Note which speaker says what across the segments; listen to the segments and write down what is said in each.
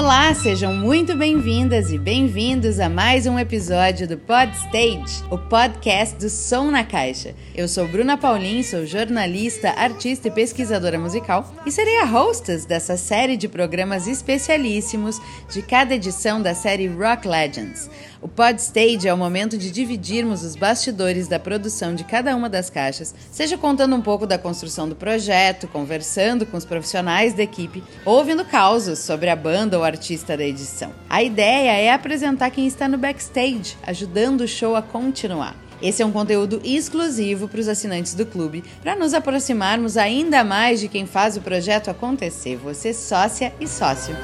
Speaker 1: Olá, sejam muito bem-vindas e bem-vindos a mais um episódio do Pod Stage, o podcast do Som na Caixa. Eu sou Bruna Paulin, sou jornalista, artista e pesquisadora musical e serei a hostess dessa série de programas especialíssimos de cada edição da série Rock Legends. O Podstage é o momento de dividirmos os bastidores da produção de cada uma das caixas, seja contando um pouco da construção do projeto, conversando com os profissionais da equipe, ou ouvindo causos sobre a banda ou artista da edição. A ideia é apresentar quem está no backstage, ajudando o show a continuar. Esse é um conteúdo exclusivo para os assinantes do clube, para nos aproximarmos ainda mais de quem faz o projeto acontecer, você sócia e sócio.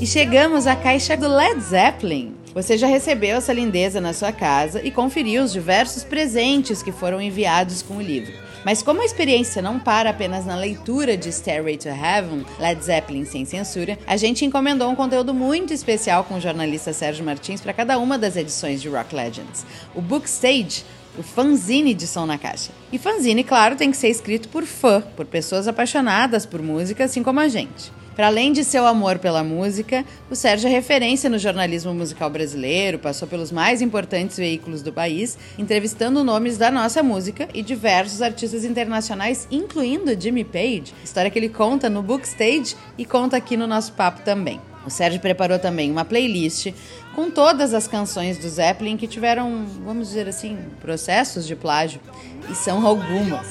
Speaker 1: E chegamos à caixa do Led Zeppelin. Você já recebeu essa lindeza na sua casa e conferiu os diversos presentes que foram enviados com o livro. Mas como a experiência não para apenas na leitura de Stairway to Heaven, Led Zeppelin sem censura, a gente encomendou um conteúdo muito especial com o jornalista Sérgio Martins para cada uma das edições de Rock Legends. O Book Stage o fanzine de som na caixa. E fanzine, claro, tem que ser escrito por fã, por pessoas apaixonadas por música, assim como a gente. Para além de seu amor pela música, o Sérgio é referência no jornalismo musical brasileiro, passou pelos mais importantes veículos do país, entrevistando nomes da nossa música e diversos artistas internacionais, incluindo Jimmy Page, história que ele conta no Bookstage e conta aqui no nosso papo também. O Sérgio preparou também uma playlist com todas as canções do Zeppelin que tiveram, vamos dizer assim, processos de plágio. E são algumas.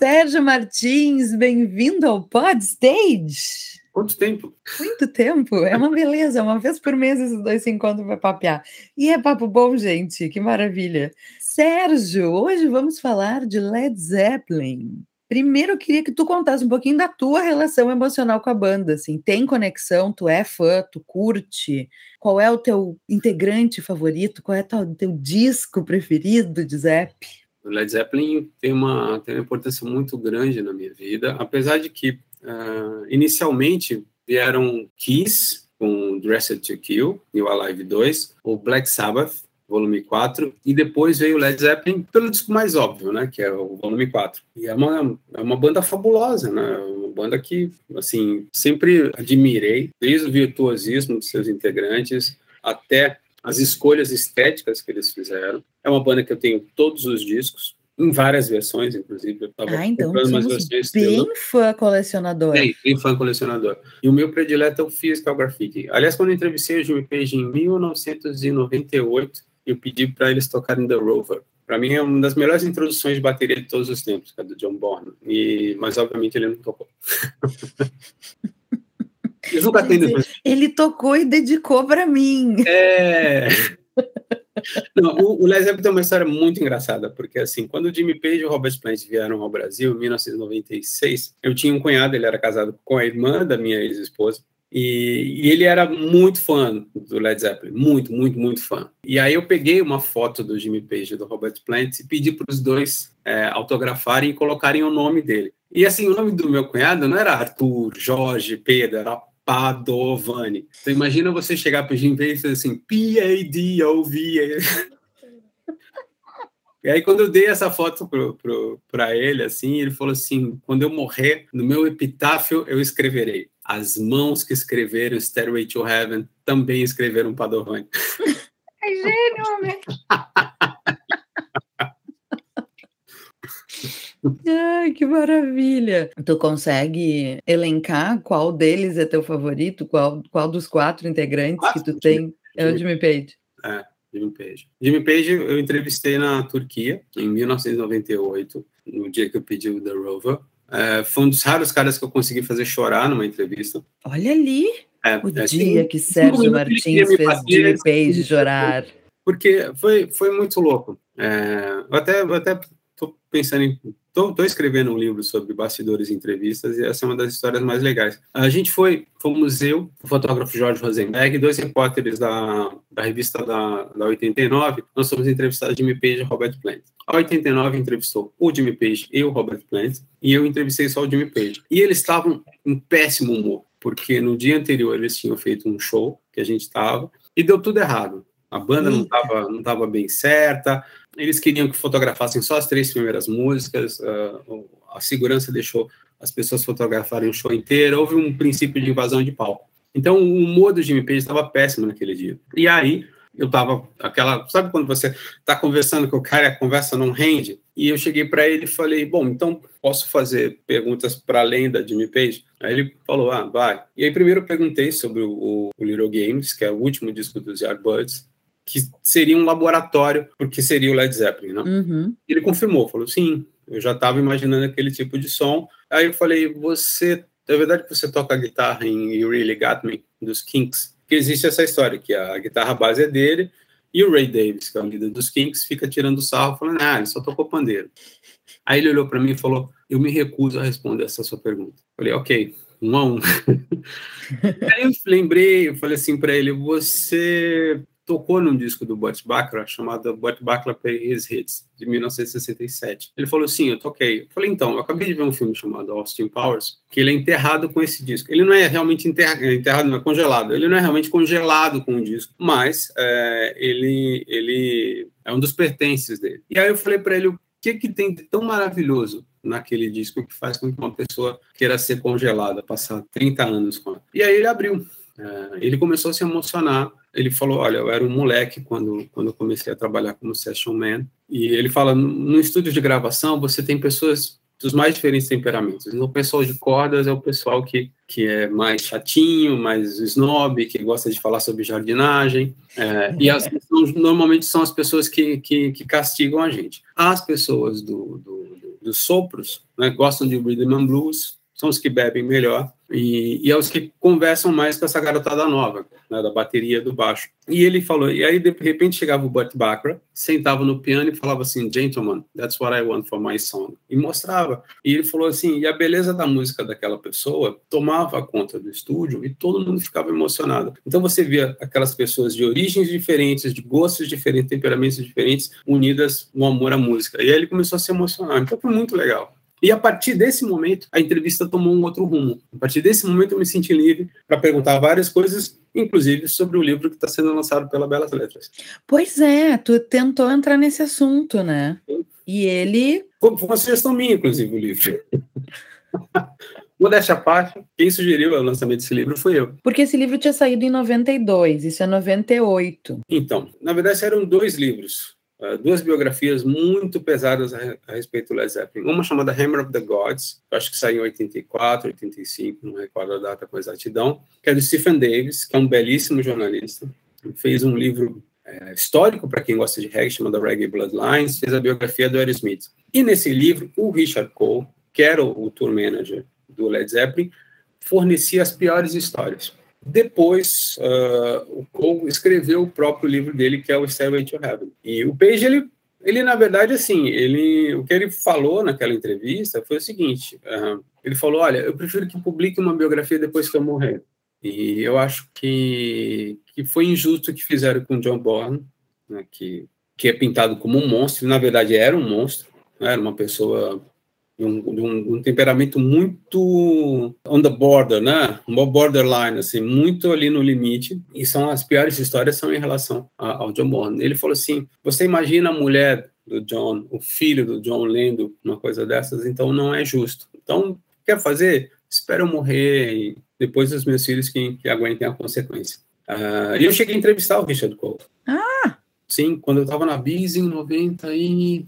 Speaker 1: Sérgio Martins, bem-vindo ao Pod Stage.
Speaker 2: Quanto tempo?
Speaker 1: Muito tempo. É uma beleza. Uma vez por mês esses dois se encontram para papear. E é papo bom, gente. Que maravilha. Sérgio, hoje vamos falar de Led Zeppelin. Primeiro, eu queria que tu contasse um pouquinho da tua relação emocional com a banda. Assim, tem conexão? Tu é fã? Tu curte? Qual é o teu integrante favorito? Qual é o teu disco preferido de Zepp?
Speaker 2: O Led Zeppelin tem uma, tem uma importância muito grande na minha vida, apesar de que uh, inicialmente vieram Kiss com Dressed to Kill e o Alive 2, o Black Sabbath, volume 4, e depois veio o Led Zeppelin pelo disco mais óbvio, né, que é o volume 4. E é uma, é uma banda fabulosa, né, uma banda que, assim, sempre admirei, desde o virtuosismo dos seus integrantes até as escolhas estéticas que eles fizeram. É uma banda que eu tenho todos os discos, em várias versões, inclusive. Eu
Speaker 1: tava ah, então umas versões bem fã colecionador.
Speaker 2: Bem, bem fã colecionador. E o meu predileto é o Physical Graffiti. Aliás, quando eu entrevistei o Jimmy Page em 1998, eu pedi para eles tocarem The Rover. Para mim é uma das melhores introduções de bateria de todos os tempos, que é do John Bonham. E, mas obviamente ele não tocou.
Speaker 1: Ele tocou e dedicou para mim.
Speaker 2: É. Não, o, o Led Zeppelin tem uma história muito engraçada, porque assim, quando o Jimmy Page e o Robert Plant vieram ao Brasil, em 1996, eu tinha um cunhado, ele era casado com a irmã da minha ex-esposa, e, e, ele era muito fã do Led Zeppelin, muito, muito, muito fã. E aí eu peguei uma foto do Jimmy Page e do Robert Plant e pedi para os dois é, autografarem e colocarem o nome dele. E assim, o nome do meu cunhado não era Arthur, Jorge, Pedro, era Padovani. Então imagina você chegar para o Jim e fazer assim, P-A-D-O-V. E aí, quando eu dei essa foto para ele, assim, ele falou assim: quando eu morrer, no meu epitáfio eu escreverei. As mãos que escreveram Stairway to Heaven também escreveram Padovani.
Speaker 1: É gênio, homem! Ai, que maravilha! Tu consegue elencar qual deles é teu favorito? Qual, qual dos quatro integrantes quatro? que tu tem? É o Jimmy Page.
Speaker 2: É, Jimmy Page. Jimmy Page eu entrevistei na Turquia em 1998, no dia que eu pedi o The Rover. É, foi um dos raros caras que eu consegui fazer chorar numa entrevista.
Speaker 1: Olha ali! É, o é, dia que Sérgio Martins fez Jimmy Page chorar.
Speaker 2: Porque foi, foi muito louco. É, eu até, eu até tô pensando em Estou escrevendo um livro sobre bastidores e entrevistas e essa é uma das histórias mais legais. A gente foi, fomos eu, o fotógrafo Jorge Rosenberg, dois repórteres da, da revista da, da 89, nós fomos entrevistados Jimmy Page e Robert Plant. A 89 entrevistou o Jimmy Page e o Robert Plant e eu entrevistei só o Jimmy Page. E eles estavam em péssimo humor, porque no dia anterior eles tinham feito um show que a gente estava e deu tudo errado. A banda não estava não tava bem certa, eles queriam que fotografassem só as três primeiras músicas, uh, a segurança deixou as pessoas fotografarem o show inteiro, houve um princípio de invasão de palco. Então, o humor do Jimmy Page estava péssimo naquele dia. E aí, eu tava aquela, sabe quando você está conversando com o cara e a conversa não rende? E eu cheguei para ele e falei, bom, então posso fazer perguntas para além da Jimmy Page? Aí ele falou, ah, vai. E aí primeiro eu perguntei sobre o, o Little Games, que é o último disco dos Yardbirds, que seria um laboratório, porque seria o Led Zeppelin, né?
Speaker 1: Uhum.
Speaker 2: Ele confirmou, falou, sim, eu já estava imaginando aquele tipo de som. Aí eu falei, você, é verdade que você toca guitarra em You Really Got Me, dos Kinks? que existe essa história, que a guitarra base é dele, e o Ray Davis, que é o líder dos Kinks, fica tirando sarro, falando, ah, ele só tocou pandeiro. Aí ele olhou para mim e falou, eu me recuso a responder essa sua pergunta. Falei, ok, um a um. Aí eu lembrei, eu falei assim para ele, você tocou num disco do Burt Bacharach chamado Burt Bacharach Play His Hits, de 1967. Ele falou, sim, eu toquei. Eu falei, então, eu acabei de ver um filme chamado Austin Powers, que ele é enterrado com esse disco. Ele não é realmente enterrado, enterrado não é congelado. Ele não é realmente congelado com o disco, mas é, ele, ele é um dos pertences dele. E aí eu falei para ele, o que, que tem de tão maravilhoso naquele disco que faz com que uma pessoa queira ser congelada, passar 30 anos com ela? E aí ele abriu. É, ele começou a se emocionar ele falou, olha, eu era um moleque quando, quando eu comecei a trabalhar como session man, e ele fala, no estúdio de gravação você tem pessoas dos mais diferentes temperamentos. O pessoal de cordas é o pessoal que, que é mais chatinho, mais snob, que gosta de falar sobre jardinagem, é, e as, normalmente são as pessoas que, que, que, castigam a gente. As pessoas do, do, do dos sopros né, gostam de rhythm and blues, são os que bebem melhor e, e é os que conversam mais com essa garotada nova, né, da bateria do baixo. E ele falou, e aí de repente chegava o Burt Bacharach, sentava no piano e falava assim, gentlemen, that's what I want for my song. E mostrava. E ele falou assim, e a beleza da música daquela pessoa tomava conta do estúdio e todo mundo ficava emocionado. Então você via aquelas pessoas de origens diferentes, de gostos diferentes, temperamentos diferentes, unidas no amor à música. E aí ele começou a se emocionar. Então foi muito legal. E a partir desse momento, a entrevista tomou um outro rumo. A partir desse momento, eu me senti livre para perguntar várias coisas, inclusive sobre o livro que está sendo lançado pela Belas Letras.
Speaker 1: Pois é, tu tentou entrar nesse assunto, né? E ele.
Speaker 2: Foi uma sugestão minha, inclusive, o livro. Modéstia à parte, quem sugeriu o lançamento desse livro foi eu.
Speaker 1: Porque esse livro tinha saído em 92, isso é 98.
Speaker 2: Então, na verdade, eram dois livros. Uh, duas biografias muito pesadas a, a, respeito do Led Zeppelin. Uma chamada Hammer of the Gods, que acho que saiu em 84, 85, não recordo a data com exatidão, que é do Stephen Davis, que é um belíssimo jornalista. Fez um livro é, histórico para quem gosta de reggae, chamado Reggae Bloodlines, fez a biografia do Aerosmith. E nesse livro, o Richard Cole, que era o tour manager do Led Zeppelin, fornecia as piores histórias. Depois, uh, o Cole escreveu o próprio livro dele, que é o Stairway to Heaven. E o Page, ele, ele na verdade, assim, ele, o que ele falou naquela entrevista foi o seguinte: uh, ele falou, olha, eu prefiro que publique uma biografia depois que eu morrer. E eu acho que, que foi injusto o que fizeram com John Bourne, né, que, que é pintado como um monstro, na verdade era um monstro, né, era uma pessoa de um, de um, um, temperamento muito on the border, né? Uma borderline, assim, muito ali no limite. E são as piores histórias são em relação ao John Morton. Ele falou assim: você imagina a mulher do John, o filho do John lendo uma coisa dessas, então não é justo. Então, quer fazer? Espera eu morrer e depois os meus filhos que, que aguentem a consequência. Uh, e eu cheguei a entrevistar o Richard Cole.
Speaker 1: Ah!
Speaker 2: Sim, quando eu estava na Biz em 90 e...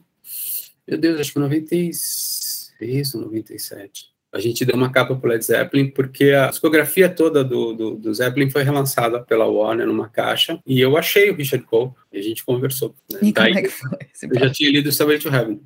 Speaker 2: Meu Deus, acho que 96 96 ou 97. A gente deu uma capa para o Led Zeppelin porque a discografia toda do, do, do, Zeppelin foi relançada pela Warner numa caixa e eu achei o Richard Cole e a gente conversou.
Speaker 1: Né? E Daí, como é que foi esse
Speaker 2: papo? Eu já tinha lido Stairway to Heaven.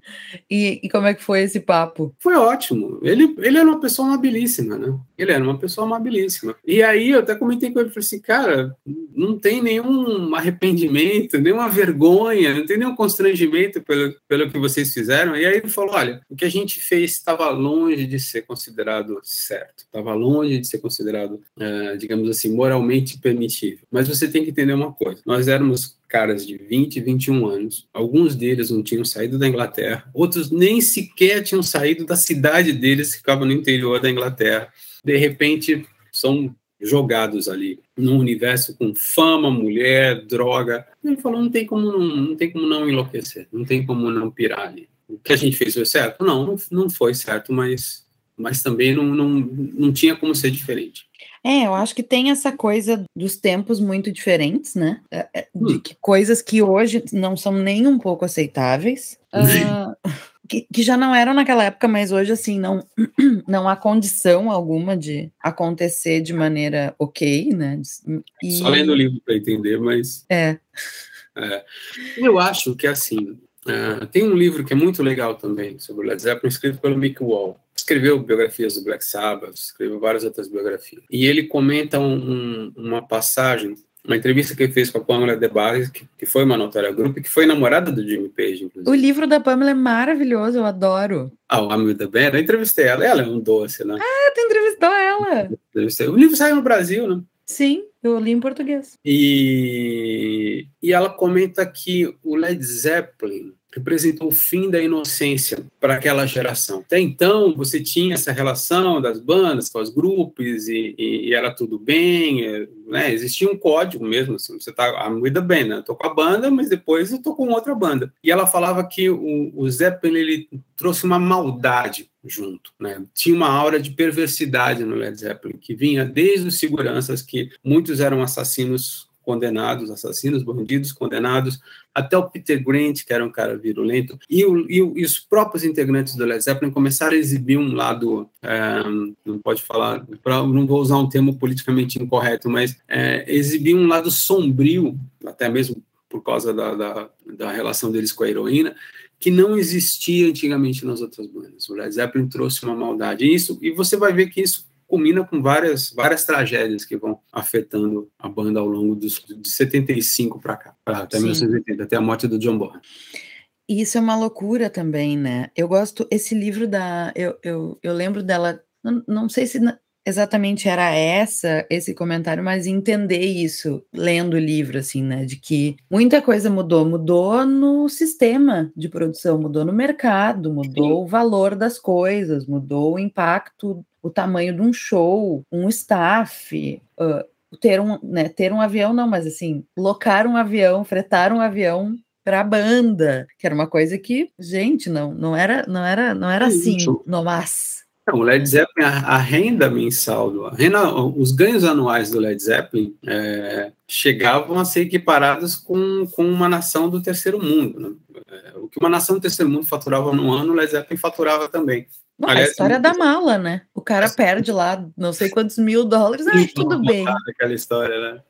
Speaker 1: E, e como é que foi esse papo?
Speaker 2: Foi ótimo. Ele, ele era uma pessoa amabilíssima, né? Ele era uma pessoa amabilíssima. E aí eu até comentei com ele, falei assim, cara, não tem nenhum arrependimento, nenhuma vergonha, não tem nenhum constrangimento pelo, pelo que vocês fizeram. E aí ele falou, olha, o que a gente fez estava longe de ser considerado certo, estava longe de ser considerado, uh, digamos assim, moralmente permitível. Mas você tem que entender uma coisa: nós éramos caras de 20, 21 anos, alguns deles não tinham saído da Inglaterra, outros nem sequer tinham saído da cidade deles, que ficava no interior da Inglaterra. De repente, são jogados ali num universo com fama, mulher, droga. Ele falou, não tem como não, não tem como não enlouquecer, não tem como não pirar ali. O que a gente fez foi certo? Não, não foi certo, mas, mas também não, não, não tinha como ser diferente.
Speaker 1: É, eu acho que tem essa coisa dos tempos muito diferentes, né? É, é, de hum. que coisas que hoje não são nem um pouco aceitáveis. Uh, que, que, já não eram naquela época, mas hoje, assim, não, não há condição alguma de acontecer de maneira ok, né?
Speaker 2: E... Só lendo o livro para entender, mas.
Speaker 1: É.
Speaker 2: é. Eu acho que, assim, uh, tem um livro que é muito legal também sobre o Led Zeppelin, escrito pelo Mick Wall. Escreveu biografias do Black Sabbath, escreveu várias outras biografias. E ele comenta um, um, uma passagem uma entrevista que ele fez com a Pamela De Barres, que, que foi uma notória grupo, que foi namorada do Jimmy Page, inclusive.
Speaker 1: O livro da Pamela é maravilhoso, eu adoro.
Speaker 2: Ah, o Amigo da Band, eu entrevistei ela, ela é um doce, né?
Speaker 1: Ah, tu entrevistou ela.
Speaker 2: O livro saiu no Brasil, né?
Speaker 1: Sim, eu li em português.
Speaker 2: E, e ela comenta que o Led Zeppelin representou o fim da inocência para aquela geração. Até então, você tinha essa relação das bandas com os grupos e, e, e era tudo bem, é, né? Existia um código mesmo, assim, você tá I'm with band, né? com a banda, mas depois eu tô com outra banda. E ela falava que o, o Zeppelin ele trouxe uma maldade junto, né? Tinha uma aura de perversidade no Led Zeppelin que vinha desde os seguranças que muitos eram assassinos condenados, assassinos, bandidos condenados, até o Peter Grant, que era um cara virulento, e, o, e, o, e os próprios integrantes do Led Zeppelin começaram a exibir um lado, é, não pode falar, pra, não vou usar um termo politicamente incorreto, mas é, exibir um lado sombrio, até mesmo por causa da, da, da relação deles com a heroína, que não existia antigamente nas outras bandas. O Led Zeppelin trouxe uma maldade. E, isso, e você vai ver que isso culmina com várias, várias tragédias que vão afetando a banda ao longo dos, de 75 para cá, pra, até Sim. 1980, até a morte do John Bonham.
Speaker 1: Isso é uma loucura também, né? Eu gosto, esse livro da. Eu, eu, eu lembro dela, não, não sei se exatamente era essa esse comentário, mas entender isso lendo o livro, assim, né? De que muita coisa mudou, mudou no sistema de produção, mudou no mercado, mudou Sim. o valor das coisas, mudou o impacto o tamanho de um show, um staff, uh, ter um, né, ter um avião não, mas assim, locar um avião, fretar um avião para a banda, que era uma coisa que, gente, não, não era, não era, não era assim, no mas.
Speaker 2: Não, o Led Zeppelin, a, a, renda mensal, a renda, os ganhos anuais do Led Zeppelin é, chegavam a ser equiparados com, com uma nação do terceiro mundo. Né? É, o que uma nação do terceiro mundo faturava no ano, o Led Zeppelin faturava também.
Speaker 1: Não, Aliás, a história da mala, né? O cara perde lá não sei quantos mil dólares, ah, tudo bem.
Speaker 2: Aquela história, né?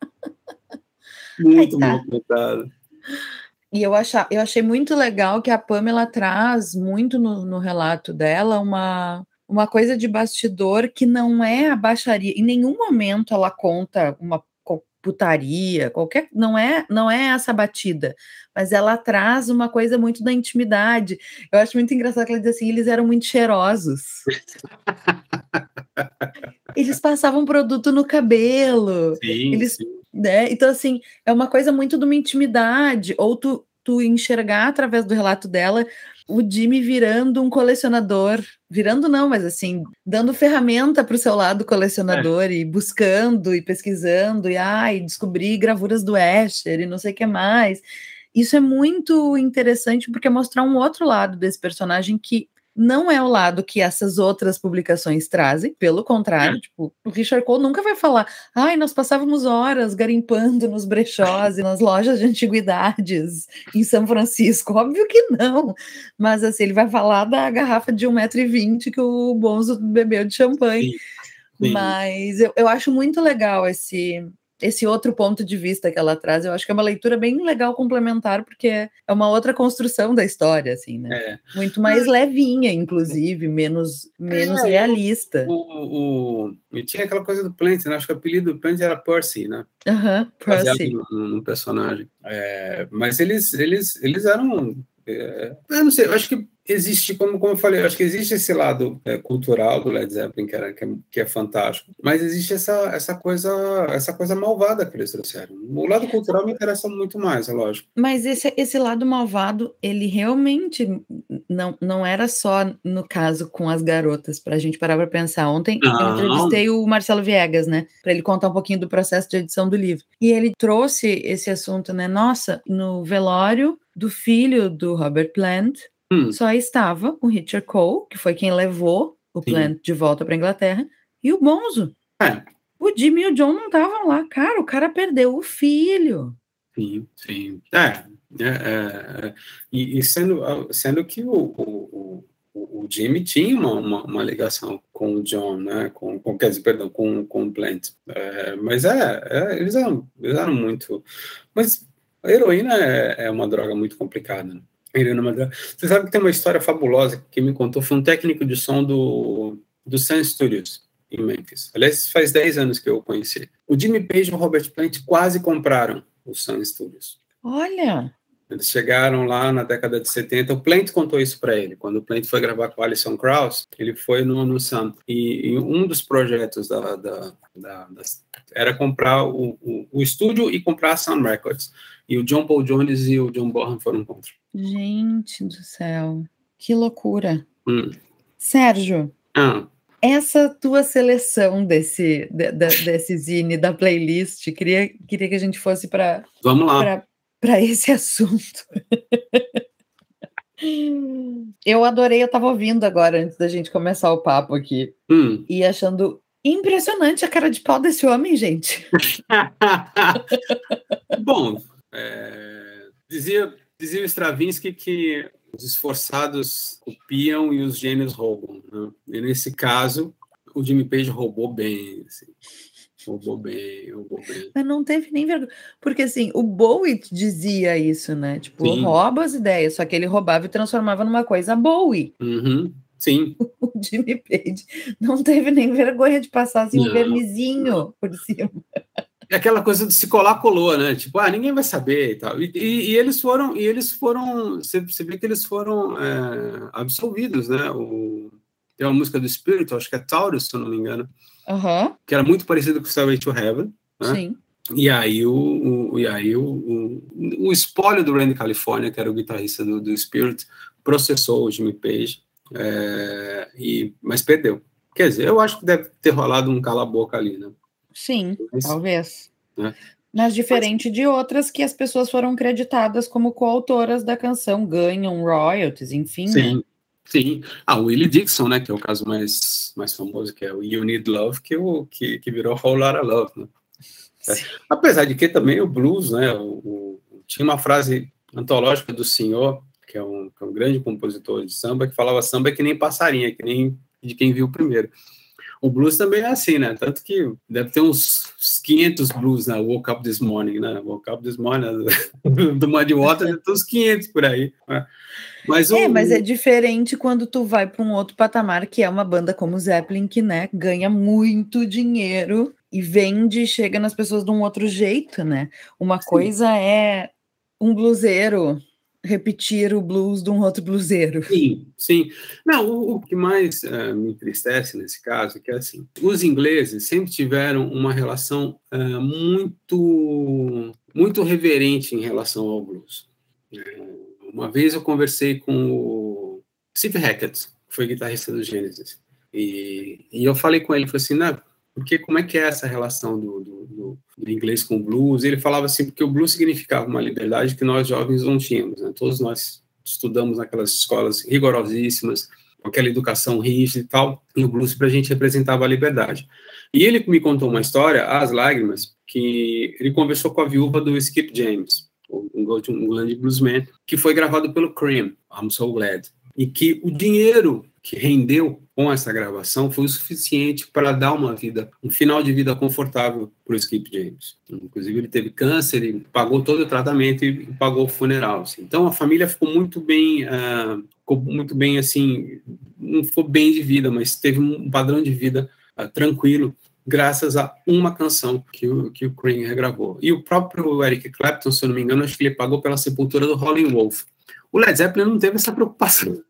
Speaker 2: Muito tá. contada.
Speaker 1: E eu, achar, eu achei muito legal que a Pamela traz muito no, no relato dela uma, uma coisa de bastidor que não é a baixaria. Em nenhum momento ela conta uma putaria, qualquer não é não é essa batida, mas ela traz uma coisa muito da intimidade. Eu acho muito engraçado que ela diz assim, eles eram muito cheirosos. eles passavam produto no cabelo.
Speaker 2: Sim,
Speaker 1: eles,
Speaker 2: sim.
Speaker 1: Né? Então assim, é uma coisa muito de uma intimidade, ou tu tu enxergar através do relato dela o Jimmy virando um colecionador, virando não, mas assim, dando ferramenta para o seu lado colecionador é. e buscando e pesquisando e ai, descobrir gravuras do Escher e não sei o que mais. Isso é muito interessante porque mostrar um outro lado desse personagem que não é o lado que essas outras publicações trazem, pelo contrário, é. tipo, o Richard Cole nunca vai falar, ai, nós passávamos horas garimpando nos brechós e nas lojas de antiguidades em São Francisco, óbvio que não, mas assim, ele vai falar da garrafa de 1,20m que o Bonzo bebeu de champanhe, Sim. Sim. mas eu, eu acho muito legal esse esse outro ponto de vista que ela traz, eu acho que é uma leitura bem legal complementar, porque é uma outra construção da história, assim, né? É. Muito mais levinha, inclusive, menos, menos é, realista.
Speaker 2: O, o, o, e tinha aquela coisa do Plant, né? Acho que o apelido do Plant era Percy, né?
Speaker 1: Aham, uh -huh, Percy.
Speaker 2: No, no, personagem. É, mas eles, eles, eles eram É, eu não sei, eu acho que existe, como, como eu falei, eu acho que existe esse lado é, cultural do Led Zeppelin, que, era, que, é, que, é, fantástico, mas existe essa, essa, coisa, essa coisa malvada que eles trouxeram. O lado cultural me interessa muito mais, é lógico.
Speaker 1: Mas esse, esse lado malvado, ele realmente não, não era só no caso com as garotas, para a gente parar para pensar. Ontem não. eu entrevistei o Marcelo Viegas, né, para ele contar um pouquinho do processo de edição do livro. E ele trouxe esse assunto, né, nossa, no velório do filho do Robert Plant, hum. só estava o Richard Cole, que foi quem levou o Sim. Plant de volta para Inglaterra, e o Bonzo. É. O Jimmy e o John não estavam lá. Cara, o cara perdeu o filho.
Speaker 2: Sim, sim. É, é, é, é. e, e, sendo, sendo que o, o, o, o Jimmy tinha uma, uma, uma, ligação com o John, né? Com, com quer dizer, perdão, com, com o Plant. É, mas é, é, eles, eram, eles eram muito. Mas a heroína é, é uma droga muito complicada. Né? Droga. Você sabe que tem uma história fabulosa que me contou, foi um técnico de som do, do Sun Studios, em Memphis. Aliás, faz 10 anos que eu o conheci. O Jimmy Page e o Robert Plant quase compraram o Sun Studios.
Speaker 1: Olha!
Speaker 2: Eles chegaram lá na década de 70. O Plant contou isso para ele. Quando o Plant foi gravar com o Alison Krauss, ele foi no, no Sun. E, e um dos projetos da, da, da, da era comprar o, o, o, estúdio e comprar a Sun Records. E o John Paul Jones e o John Bonham foram contra.
Speaker 1: Gente do céu, que loucura. Hum. Sérgio,
Speaker 2: ah.
Speaker 1: essa tua seleção desse, de, de, desse zine, da playlist, queria, queria que a gente fosse para.
Speaker 2: Vamos lá
Speaker 1: para esse assunto. eu adorei, eu estava ouvindo agora antes da gente começar o papo aqui
Speaker 2: hum.
Speaker 1: e achando impressionante a cara de pau desse homem, gente.
Speaker 2: Bom, é, dizia, dizia Stravinsky que os esforçados copiam e os gênios roubam. Né? E nesse caso, o Jimmy Page roubou bem. Assim. Roubou bem, roubou bem.
Speaker 1: Mas não teve nem vergonha. Porque assim, o Bowie dizia isso, né? Tipo, Sim. rouba as ideias, só que ele roubava e transformava numa coisa Bowie.
Speaker 2: Uhum. Sim.
Speaker 1: O Jimmy Page não teve nem vergonha de passar assim não. um vernizinho por cima.
Speaker 2: É aquela coisa de se colar, colou, né? Tipo, ah, ninguém vai saber e tal. E, e, e eles foram, e eles foram, você, você vê que eles foram é, absolvidos, né? O, tem uma música do Spirit, acho que é Taurus, se eu não me engano,
Speaker 1: Uhum.
Speaker 2: Que era muito parecido com Stairway to Heaven. Né?
Speaker 1: Sim.
Speaker 2: E aí, o, o, e aí o, o, o espólio do Randy California, que era o guitarrista do, do Spirit, processou o Jimmy Page, é, e, mas perdeu. Quer dizer, eu acho que deve ter rolado um cala-boca ali, né?
Speaker 1: Sim, mas, talvez. Né? Mas diferente mas, de outras que as pessoas foram creditadas como coautoras da canção, ganham royalties, enfim.
Speaker 2: Sim, né? Sim. Ah, Willie Dixon, né, que é o caso mais, mais famoso, que é o You Need Love, que, o, que, que virou Whole Lotta Love, né? É. Apesar de que também o blues, né, o, o, tinha uma frase antológica do senhor, que é, um, que é um grande compositor de samba, que falava samba é que nem passarinho, é que nem de quem viu primeiro. O blues também é assim, né? Tanto que deve ter uns 500 blues na Woke Up This Morning, né? Woke Up This Morning, do Muddy Water, deve ter uns 500 por aí. Né?
Speaker 1: Mas o... É, mas é diferente quando tu vai para um outro patamar, que é uma banda como Zeppelin, que, né, ganha muito dinheiro e vende e chega nas pessoas de um outro jeito, né? Uma Sim. coisa é um bluseiro repetir o blues de um outro bluseiro.
Speaker 2: Sim, sim. Não, o, o que mais uh, me entristece nesse caso é que, assim, os ingleses sempre tiveram uma relação uh, muito, muito reverente em relação ao blues. Uh, uma vez eu conversei com o Steve Hackett, que foi guitarrista do Genesis, e, e eu falei com ele, falei assim, não, porque como é que é essa relação do, do, do, inglês com blues? Ele falava assim, porque o blues significava uma liberdade que nós jovens não tínhamos, né? Todos nós estudamos naquelas escolas rigorosíssimas, com aquela educação rígida e tal, e o blues para a gente representava a liberdade. E ele me contou uma história, As Lágrimas, que ele conversou com a viúva do Skip James, um grande bluesman, que foi gravado pelo Cream, I'm So Glad, e que o dinheiro que rendeu com essa gravação foi o suficiente para dar uma vida, um final de vida confortável para o Skip James. Inclusive, ele teve câncer, e pagou todo o tratamento e pagou o funeral. Assim. Então, a família ficou muito bem, uh, ficou muito bem, assim, não ficou bem de vida, mas teve um padrão de vida uh, tranquilo, graças a uma canção que o, que o regravou. E o próprio Eric Clapton, se eu não me engano, acho que ele pagou pela sepultura do Rolling Wolf. O Led Zeppelin não teve essa preocupação.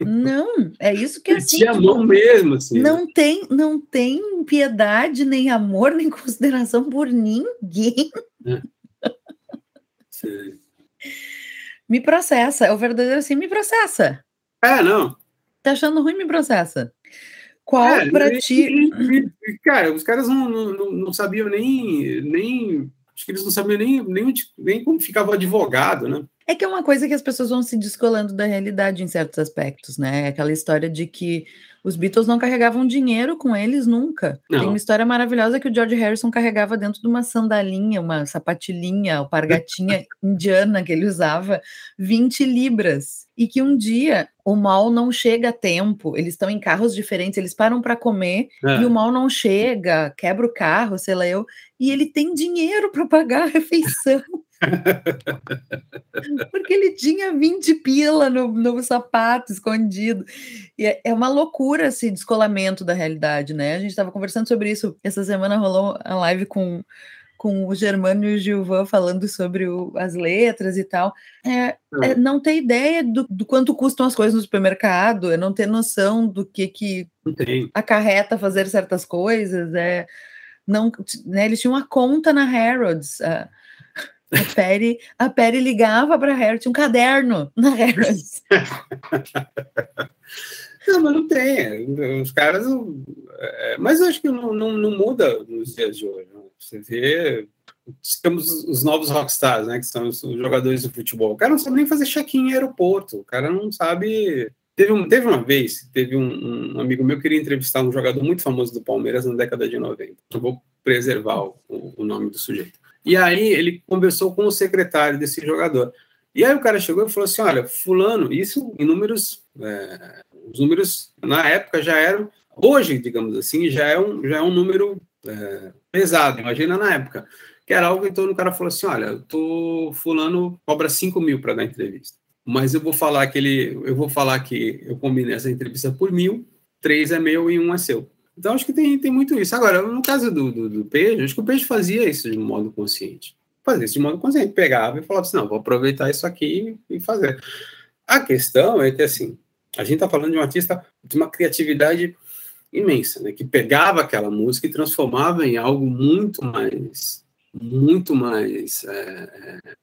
Speaker 1: Não, é isso que é
Speaker 2: assim. Tinha mão mesmo, assim.
Speaker 1: Não tem, não tem piedade, nem amor, nem consideração por ninguém. É. Me processa, é o verdadeiro assim, me processa.
Speaker 2: É, não.
Speaker 1: Tá achando ruim, me processa. Qual é, pra ti?
Speaker 2: cara, os caras não, não, não sabiam nem, nem. Acho que eles não sabiam nem, nem, nem como ficava advogado, né?
Speaker 1: É que é uma coisa que as pessoas vão se descolando da realidade em certos aspectos, né? Aquela história de que os Beatles não carregavam dinheiro com eles nunca. Não. Tem uma história maravilhosa que o George Harrison carregava dentro de uma sandalinha, uma sapatilhinha, alpargatinha indiana que ele usava, 20 libras. E que um dia o mal não chega a tempo, eles estão em carros diferentes, eles param para comer é. e o mal não chega, quebra o carro, sei lá eu, e ele tem dinheiro para pagar a refeição. Porque ele tinha 20 pila no, no sapato escondido. E é, é uma loucura esse descolamento da realidade, né? A gente estava conversando sobre isso. Essa semana rolou a live com, com o Germano e o Gilvan falando sobre o, as letras e tal. É, é, não ter ideia do, do, quanto custam as coisas no supermercado, é não ter noção do que, que acarreta fazer certas coisas. É, não, né, eles tinham uma conta na Harrods. A Perry, a Perry ligava para a Harry, tinha um caderno na Harry.
Speaker 2: não, mas não tem. Os caras. É, mas eu acho que não, não, não muda nos dias de hoje. Né? Você vê. Temos os novos rockstars, né? Que são os jogadores de futebol. O cara não sabe nem fazer check-in em aeroporto. O cara não sabe. Teve, um, teve uma vez, teve um, um, amigo meu que queria entrevistar um jogador muito famoso do Palmeiras na década de 90. Eu vou preservar o, o nome do sujeito. E aí ele conversou com o secretário desse jogador. E aí o cara chegou e falou assim: olha, fulano, isso em números, é, os números na época já eram, hoje, digamos assim, já é um, já é um número é, pesado, imagina na época. Que era algo, então o cara falou assim: olha, eu tô, fulano cobra 5 mil para dar entrevista. Mas eu vou falar que ele, eu vou falar que eu combinei essa entrevista por mil, três é meu e um é seu. Então, acho que tem, tem muito isso. Agora, no caso do, do, do peixe, acho que o peixe fazia isso de modo consciente. Fazia isso de modo consciente. Pegava e falava assim: não, vou aproveitar isso aqui e fazer. A questão é que, assim, a gente está falando de um artista de uma criatividade imensa, né? Que pegava aquela música e transformava em algo muito mais, muito mais, é, é,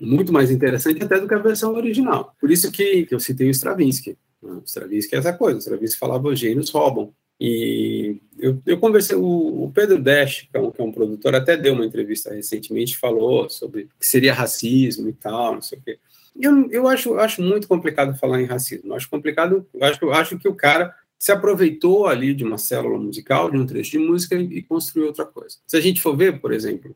Speaker 2: muito mais interessante até do que a versão original. Por isso que, que eu citei o Stravinsky. Né? O Stravinsky é essa coisa. O Stravinsky falava os gênios roubam. E eu, eu conversei, o, o Pedro Dash, que é, um, que é, um, produtor, até deu uma entrevista recentemente, falou sobre que seria racismo e tal, não sei o quê. Eu, eu acho, acho muito complicado falar em racismo. Acho complicado, acho, eu acho que o cara se aproveitou ali de uma célula musical, de um trecho de música e, construiu outra coisa. Se a gente for ver, por exemplo,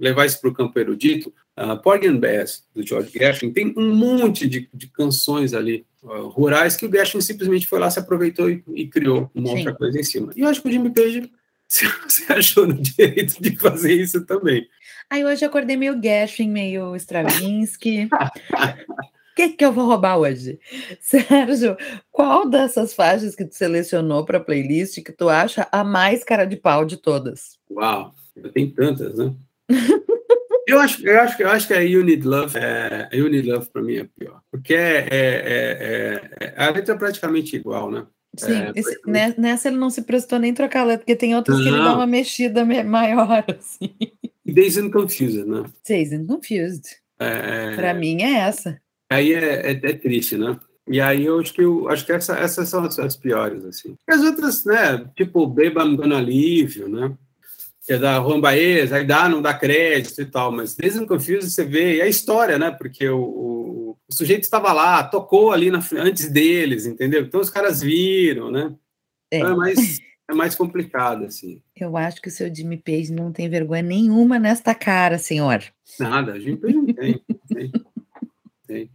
Speaker 2: levar isso para o campo erudito, uh, Porgy and Bess, do George Gershwin, tem um monte de, de canções ali uh, rurais que o Gershwin simplesmente foi lá, se aproveitou e, e criou uma Sim. outra coisa em cima. E eu acho que o Jimmy Page se achou no direito de fazer isso também.
Speaker 1: Aí hoje eu acordei meio Gershwin, meio Stravinsky. que, que eu vou roubar hoje? Sérgio, qual dessas faixas que tu selecionou para a playlist que tu acha a mais cara de pau de todas?
Speaker 2: Uau, tem tantas, né? eu, acho, eu, acho, eu acho que a You Need Love, é, You Need Love para mim é pior, porque é, é, é, é, a letra é praticamente igual, né?
Speaker 1: Sim, é, esse, nessa ele não se prestou nem trocar a letra, porque tem outras não. que ele dá uma mexida maior, assim.
Speaker 2: Dazed and Confused, né?
Speaker 1: Dazed and Confused. É... Para mim é essa.
Speaker 2: Aí é, é, é, triste, né? E aí eu acho que, eu, acho que essa, essas são as, as, piores, assim. As outras, né? Tipo, Beba I'm Gonna Leave né? Que é da Juan Baez, aí dá, não dá crédito e tal, mas desde o Confused você vê, e a história, né? Porque o, o, o sujeito estava lá, tocou ali na, antes deles, entendeu? Então os caras viram, né? É. Então é mais, é mais complicado, assim.
Speaker 1: Eu acho que o seu Jimmy Page não tem vergonha nenhuma nesta cara, senhor.
Speaker 2: Nada, Jimmy Page não tem. Não tem.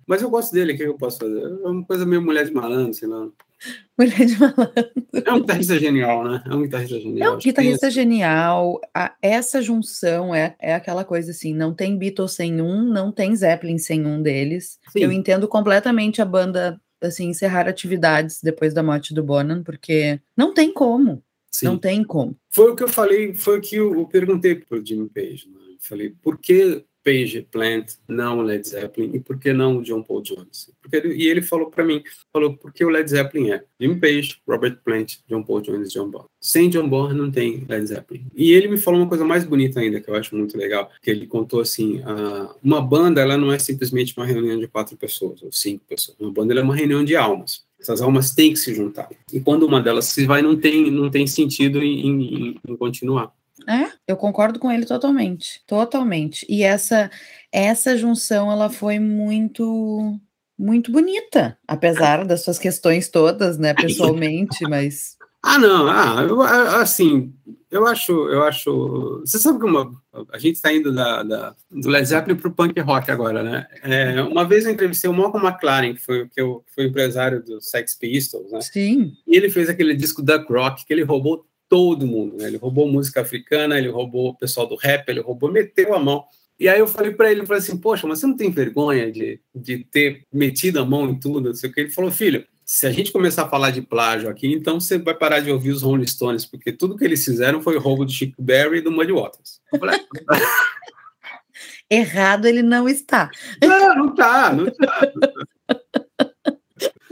Speaker 2: Mas eu gosto dele, o que eu posso fazer? É uma coisa meio mulher de malandro, sei lá.
Speaker 1: Mulher de malandro.
Speaker 2: É um guitarrista genial, né? É um guitarrista genial.
Speaker 1: É um guitarrista genial. A, essa junção é, é aquela coisa assim: não tem Beatles sem um, não tem Zeppelin sem um deles. Sim. Eu entendo completamente a banda assim encerrar atividades depois da morte do Bonan, porque não tem como. Sim. Não tem como.
Speaker 2: Foi o que eu falei, foi o que eu, eu perguntei para o Jimmy Page. Né? Eu falei, por que Page, Plant, não Led Zeppelin, e por que não o John Paul Jones? Porque ele, e ele falou para mim, falou, porque o Led Zeppelin é Jim Page, Robert Plant, John Paul Jones John Bonham. Sem John Bonham não tem Led Zeppelin. E ele me falou uma coisa mais bonita ainda, que eu acho muito legal, que ele contou assim, uma banda, ela não é simplesmente uma reunião de quatro pessoas, ou cinco pessoas, uma banda é uma reunião de almas. Essas almas têm que se juntar. E quando uma delas se vai, não tem, não tem sentido em, em, em continuar.
Speaker 1: É, eu concordo com ele totalmente, totalmente. E essa essa junção ela foi muito muito bonita, apesar das suas questões todas, né, pessoalmente, mas
Speaker 2: ah, não, ah, eu, assim, eu acho, eu acho. Você sabe como a gente está indo da, da, do Led Zeppelin para o punk rock agora, né? É, uma vez eu entrevistei o Malcolm McLaren, que foi, que eu, foi empresário do Sex Pistols, né?
Speaker 1: Sim.
Speaker 2: E ele fez aquele disco Duck Rock, que ele roubou todo mundo, né? Ele roubou música africana, ele roubou o pessoal do rap, ele roubou, meteu a mão. E aí eu falei para ele, eu falei assim, poxa, mas você não tem vergonha de, de ter metido a mão em tudo, não sei o que. Ele falou, filho, se a gente começar a falar de plágio aqui, então você vai parar de ouvir os Rolling Stones, porque tudo que eles fizeram foi roubo do Chico Berry e do Muddy Waters. Falei,
Speaker 1: Errado ele não está.
Speaker 2: Não, não está, não está.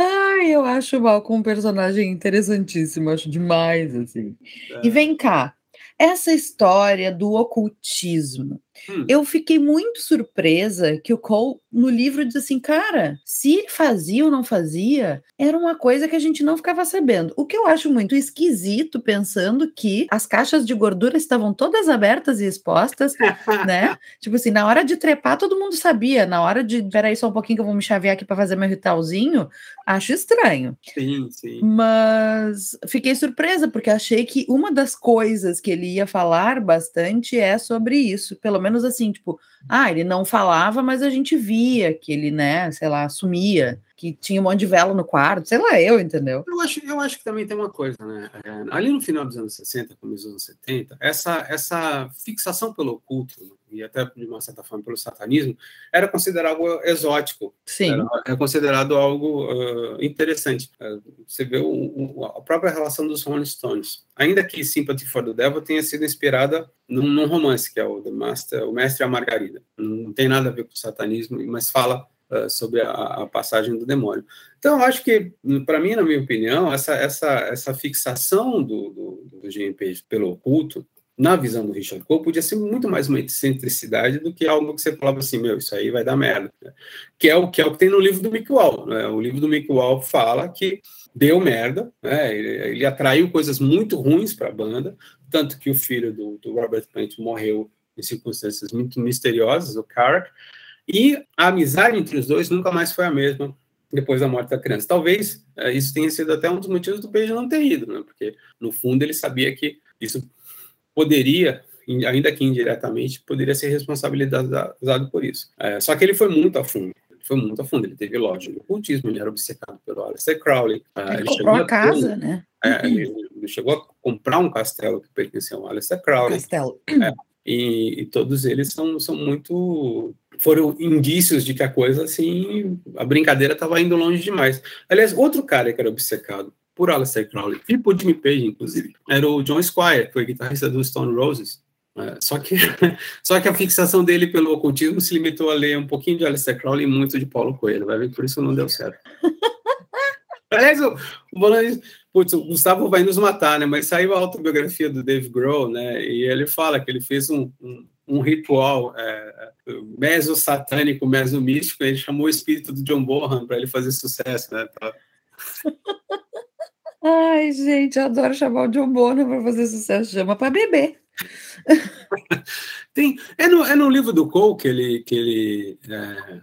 Speaker 1: Ai, eu acho o Malcolm um personagem interessantíssimo, acho demais, assim. É. E vem cá, essa história do ocultismo, Hum. Eu fiquei muito surpresa que o Cole, no livro, diz assim: cara, se ele fazia ou não fazia, era uma coisa que a gente não ficava sabendo. O que eu acho muito esquisito, pensando que as caixas de gordura estavam todas abertas e expostas, né? Tipo assim, na hora de trepar, todo mundo sabia. Na hora de. Peraí, só um pouquinho que eu vou me chavear aqui para fazer meu ritualzinho, acho estranho.
Speaker 2: Sim, sim.
Speaker 1: Mas fiquei surpresa, porque achei que uma das coisas que ele ia falar bastante é sobre isso, pelo menos menos assim, tipo, ah, ele não falava, mas a gente via que ele, né, sei lá, sumia, que tinha um monte de vela no quarto, sei lá, eu, entendeu?
Speaker 2: Eu acho, eu acho que também tem uma coisa, né? É, ali no final dos anos 60, começo dos anos 70, essa, essa fixação pelo oculto, e até de uma certa forma pelo satanismo, era considerado algo exótico.
Speaker 1: Sim.
Speaker 2: Era, era considerado algo uh, interessante. Uh, você vê o, o, a própria relação dos Rolling Stones. Ainda que Sympathy for the Devil tenha sido inspirada num, num romance, que é o The Master, O Mestre e a Margarida. Não tem nada a ver com o satanismo, mas fala uh, sobre a, a, passagem do demônio. Então, acho que, para mim, na minha opinião, essa, essa, essa fixação do, do, do GMP pelo oculto na visão do Richard Cole, podia ser muito mais uma excentricidade do que algo que você falava assim, meu, isso aí vai dar merda. Que é o que, é o que tem no livro do Mick Wall. Né? O livro do Mick Wall fala que deu merda, né? ele, ele atraiu coisas muito ruins para a banda, tanto que o filho do, do Robert Plant morreu em circunstâncias muito misteriosas, o Carrack, e a amizade entre os dois nunca mais foi a mesma depois da morte da criança. Talvez é, isso tenha sido até um dos motivos do Page não ter ido, né? porque no fundo ele sabia que isso poderia, ainda que indiretamente, poderia ser responsabilizado por isso. É, só que ele foi muito a fundo. Foi muito a fundo. Ele teve loja de ocultismo, ele era obcecado pelo Aleister Crowley.
Speaker 1: É, ele, ele comprou a casa, né?
Speaker 2: É, ele, ele, chegou a comprar um castelo que pertencia ao Aleister Crowley.
Speaker 1: Castelo.
Speaker 2: É, e, e, todos eles são, são muito foram indícios de que a coisa assim a brincadeira estava indo longe demais aliás outro cara que era obcecado por Aleister Crowley e por Jimmy Page, inclusive, era o John Squire, que foi guitarrista do Stone Roses. É, só, que, só que a fixação dele pelo ocultismo se limitou a ler um pouquinho de Aleister Crowley e muito de Paulo Coelho, vai ver por isso não deu certo. Aliás, o, o putz, o Gustavo vai nos matar, né? Mas saiu a autobiografia do Dave Grohl, né? E ele fala que ele fez um, um, um ritual é, meso-satânico, meso-místico, ele chamou o espírito do John Bonham para ele fazer sucesso, né? Pra...
Speaker 1: Ai, gente, eu adoro chamar o John Bonham para fazer sucesso, chama para beber.
Speaker 2: Tem, é, no, é no livro do Cole que ele. Que ele é,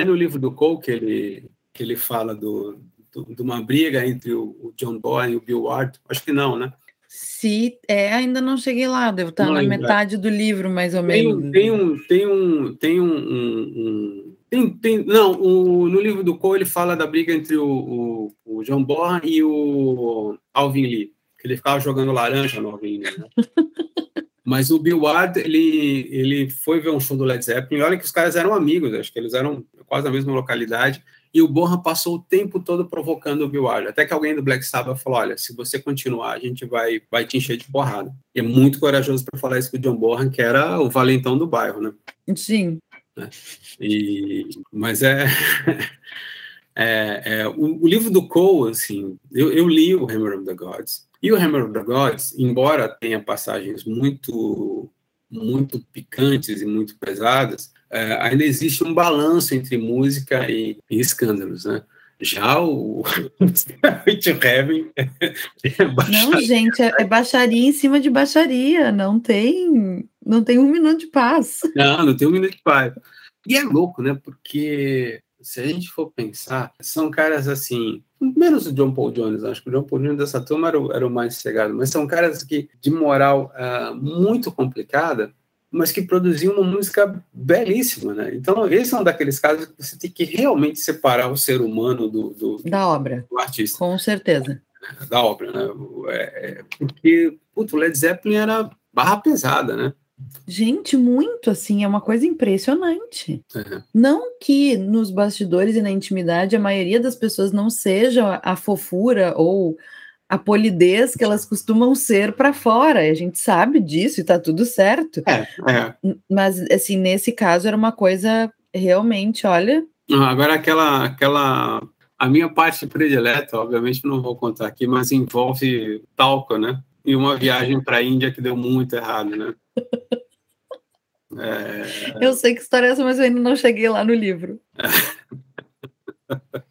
Speaker 2: é no livro do Cole que ele, que ele fala do, do, de uma briga entre o, o John Bonham e o Bill Ward. Acho que não, né?
Speaker 1: Se é, ainda não cheguei lá, devo estar não, na metade do livro, mais ou menos.
Speaker 2: Tem um, tem um, tem um, um tem, tem, não, o, no livro do Cole ele fala da briga entre o, o, o John Bonham e o Alvin Lee, que ele ficava jogando laranja no Alvin Lee, né? Mas o Bill Ward, ele, ele foi ver um show do Led Zeppelin, e olha que os caras eram amigos, acho que eles eram quase na mesma localidade, e o Bonham passou o tempo todo provocando o Bill Ward, até que alguém do Black Sabbath falou, olha, se você continuar, a gente vai, vai te encher de porrada. E é muito corajoso para falar isso com o John Bonham, que era o valentão do bairro, né?
Speaker 1: Sim.
Speaker 2: Né? E, mas é, é, é o, o, livro do Cole, assim, eu, eu, li o Hammer of the Gods, e o Hammer of the Gods, embora tenha passagens muito, muito picantes e muito pesadas, é, ainda existe um balanço entre música e, e escândalos, né? Já o Heaven
Speaker 1: é Não, gente, é, é, baixaria em cima de baixaria. Não tem, não tem um minuto de paz.
Speaker 2: Não, não tem um minuto de paz. E é louco, né? Porque se a gente for pensar, são caras assim, menos o John Paul Jones, acho que o John Paul Jones dessa turma era o, era o mais cegado, mas são caras que de moral uh, muito complicada, mas que produziam uma música belíssima, né? Então, esse é um daqueles casos que você tem que realmente separar o ser humano do, do
Speaker 1: da obra,
Speaker 2: do artista.
Speaker 1: Com certeza.
Speaker 2: Da obra, né? É, é porque, puto, o Led Zeppelin era barra pesada, né?
Speaker 1: Gente, muito assim, é uma coisa impressionante. Uhum. Não que nos bastidores e na intimidade a maioria das pessoas não seja a fofura ou a polidez que elas costumam ser para fora. A gente sabe disso e tá tudo certo.
Speaker 2: É, é.
Speaker 1: Mas, assim, nesse caso era uma coisa realmente, olha.
Speaker 2: Agora, aquela, aquela. A minha parte predileta, obviamente não vou contar aqui, mas envolve talco, né? E uma viagem para a Índia que deu muito errado, né?
Speaker 1: É... Eu sei que história é essa, mas eu ainda não cheguei lá no livro.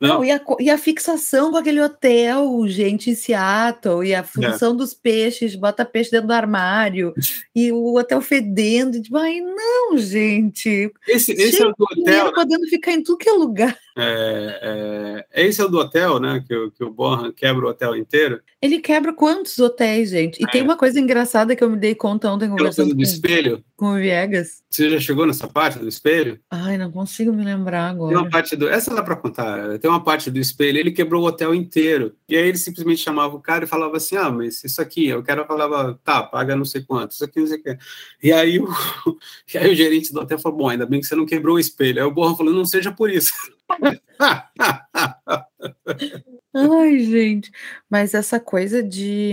Speaker 1: Não, Não e, a, e, a, fixação com aquele hotel, gente, em Seattle, e a função é. dos peixes, bota peixe dentro do armário, e o hotel fedendo, tipo, ai, não, gente.
Speaker 2: Esse, esse é o do hotel. Né?
Speaker 1: podendo ficar em tudo que é lugar.
Speaker 2: É, é, esse é o do hotel, né? Que, que o Bonham quebra o hotel inteiro.
Speaker 1: Ele quebra quantos hotéis, gente? E é. tem uma coisa engraçada que eu me dei conta ontem conversando
Speaker 2: do com, espelho.
Speaker 1: com o Viegas.
Speaker 2: Você já chegou nessa parte do espelho?
Speaker 1: Ai, não consigo me lembrar agora.
Speaker 2: Tem uma parte do. Essa dá para contar. Tem uma parte do espelho, ele quebrou o hotel inteiro. E aí ele simplesmente chamava o cara e falava assim: Ah, mas isso aqui, eu quero falava, tá, paga não sei quanto, isso aqui não sei o que. E aí o, e aí o gerente do hotel falou: Bom, ainda bem que você não quebrou o espelho. Aí o Borra falou: Não seja por isso.
Speaker 1: Ai, gente, mas essa coisa de.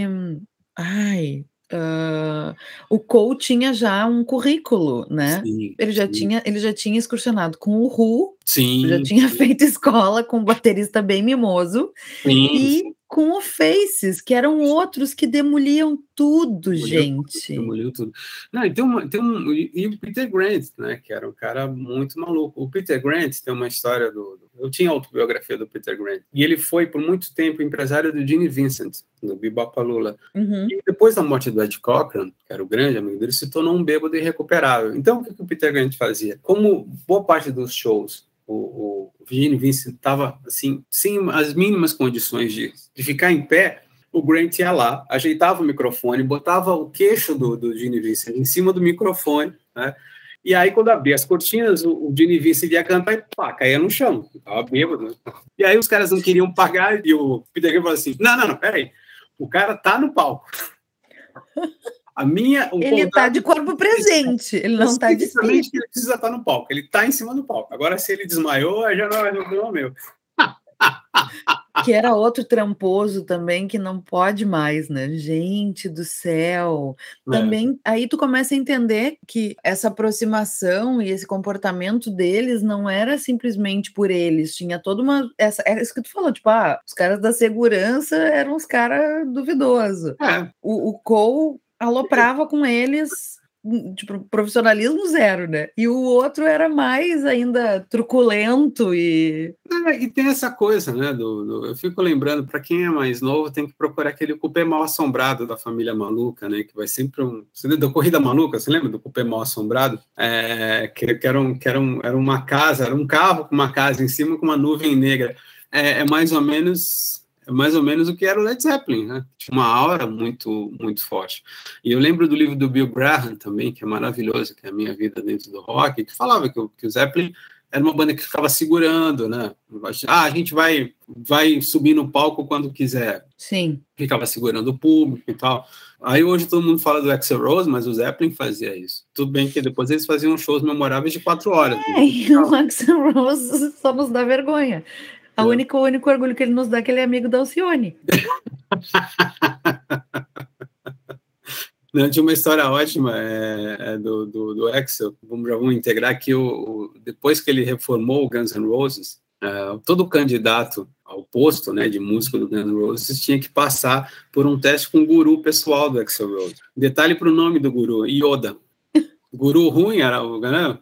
Speaker 1: Ai, Uh, o Cole tinha já um currículo, né? Sim, ele já sim. tinha ele já tinha excursionado com o Ru,
Speaker 2: sim,
Speaker 1: já tinha feito escola com um baterista bem mimoso e com o Faces, que eram outros que demoliam tudo, demoliu, gente.
Speaker 2: Demoliu tudo. Não, e tem, uma, tem um e o Peter Grant, né? Que era um cara muito maluco. O Peter Grant tem uma história do, do eu tinha a autobiografia do Peter Grant e ele foi por muito tempo empresário do Gene Vincent no Bebopalula. Uhum. E depois da morte do Ed Cochran, que era o grande amigo dele, se tornou um bêbado irrecuperável. Então, o que, que o Peter Grant fazia? Como boa parte dos shows, o, o Gene Vincent estava, assim, sem as mínimas condições de, de ficar em pé, o Grant ia lá, ajeitava o microfone, botava o queixo do, do Gene Vincent em cima do microfone, né? E aí, quando abria as cortinas, o, o Gene Vincent ia cantar e pá, caía no chão. Tava bêbado. Né? E aí os caras não queriam pagar e o Peter falou assim, não, não, não, peraí. O cara tá no palco. A minha,
Speaker 1: ele está de corpo presente, ele não está de espírito.
Speaker 2: Ele precisa estar tá no palco, ele está em cima do palco. Agora, se ele desmaiou, já não é problema meu.
Speaker 1: que era outro tramposo também que não pode mais, né? Gente do céu. É. Também aí tu começa a entender que essa aproximação e esse comportamento deles não era simplesmente por eles, tinha toda uma essa é isso que tu falou, tipo, ah, os caras da segurança eram os caras duvidosos.
Speaker 2: É.
Speaker 1: O, o Cole aloprava com eles tipo, profissionalismo zero, né? E o outro era mais ainda truculento e.
Speaker 2: É, e tem essa coisa, né? Do, do eu fico lembrando, para quem é mais novo, tem que procurar aquele cupê mal assombrado da família maluca, né? Que vai sempre um. Você lembra da Corrida Maluca? Você lembra do cupê mal assombrado? É, que, que, era, um, que era, um, era uma casa, era um carro com uma casa em cima com uma nuvem negra. É, é mais ou menos é mais ou menos o que era o Led Zeppelin, né? Tinha uma aura muito, muito forte. E eu lembro do livro do Bill Graham também, que é maravilhoso, que é a minha vida dentro do rock, que falava que, que o Zeppelin era uma banda que ficava segurando, né? Ah, a gente vai, vai subir no palco quando quiser.
Speaker 1: Sim.
Speaker 2: Ficava segurando o público e tal. Aí hoje todo mundo fala do Axel Rose, mas o Zeppelin fazia isso. Tudo bem que depois eles faziam shows memoráveis de quatro horas.
Speaker 1: É, e o Axel Rose só nos dá vergonha. A única, o único orgulho que ele nos dá é que ele é amigo da Alcione.
Speaker 2: Não, tinha uma história ótima é, é do, do, do Axel. Vamos, já vamos integrar que o, o, depois que ele reformou o Guns N' Roses, uh, todo candidato ao posto né, de músico do Guns N' Roses tinha que passar por um teste com o guru pessoal do Axel Rose. Detalhe para o nome do guru, Yoda. Guru ruim era o, né?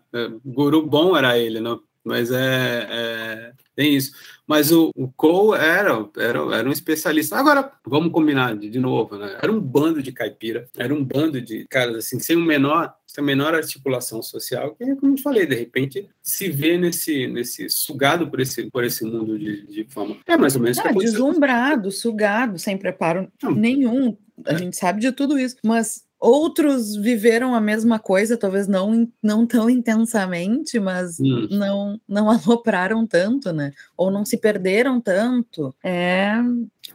Speaker 2: Guru bom era ele, não? Mas é, é tem isso. Mas o, o Cole era, era, era um especialista. Agora, vamos combinar de, de novo, né? Era um bando de caipira, era um bando de caras assim, sem o menor sem a menor articulação social, que, como eu falei, de repente se vê nesse, nesse sugado por esse, por esse mundo de, de fama. É mais ou menos.
Speaker 1: Ah, deslumbrado, sugado, sem preparo Não. nenhum. A é. gente sabe de tudo isso, mas Outros viveram a mesma coisa, talvez não, não tão intensamente, mas hum. não, não alopraram tanto, né? Ou não se perderam tanto. É,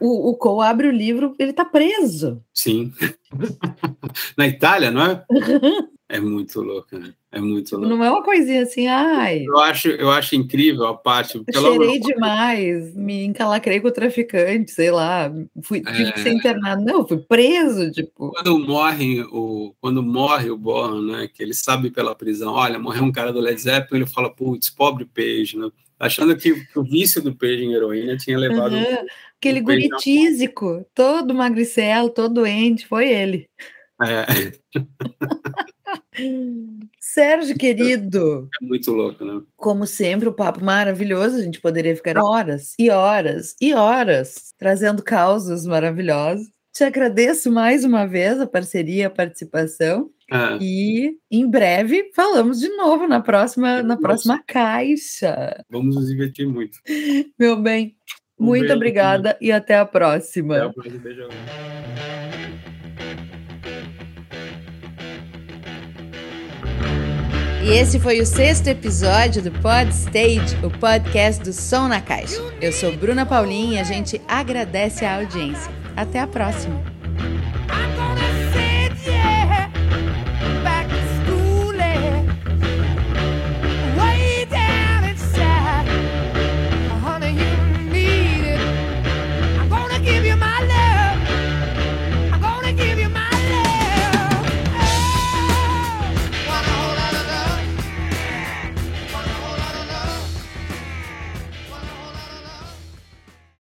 Speaker 1: o, o Cole abre o livro, ele tá preso.
Speaker 2: Sim. Na Itália, não é? É muito louco, né? É muito louco.
Speaker 1: Não é uma coisinha assim, ai.
Speaker 2: Eu acho, eu acho incrível a parte.
Speaker 1: Cheirei demais, me encalacrei com o traficante, sei lá, fui, tive é... que ser internado. Não, fui preso, tipo.
Speaker 2: Quando morre o, quando morre o Born, né? Que ele sabe pela prisão, olha, morreu um cara do Led Zeppelin, ele fala, putz, pobre Page, né? Achando que o vício do Page em heroína tinha levado. Uhum. Um,
Speaker 1: Aquele um guri tísico, todo magricelo, todo doente, foi ele. É. Sérgio, querido.
Speaker 2: É muito louco, né?
Speaker 1: Como sempre, o papo maravilhoso. A gente poderia ficar horas e horas e horas trazendo causos maravilhosos. Te agradeço mais uma vez a parceria, a participação. É. E em breve falamos de novo na próxima, na próxima caixa.
Speaker 2: Vamos nos divertir muito.
Speaker 1: Meu bem, um muito beijo, obrigada e até a próxima. Até a próxima. E esse foi o sexto episódio do Pod Stage, o podcast do Som na Caixa. Eu sou Bruna Paulin e a gente agradece a audiência. Até a próxima!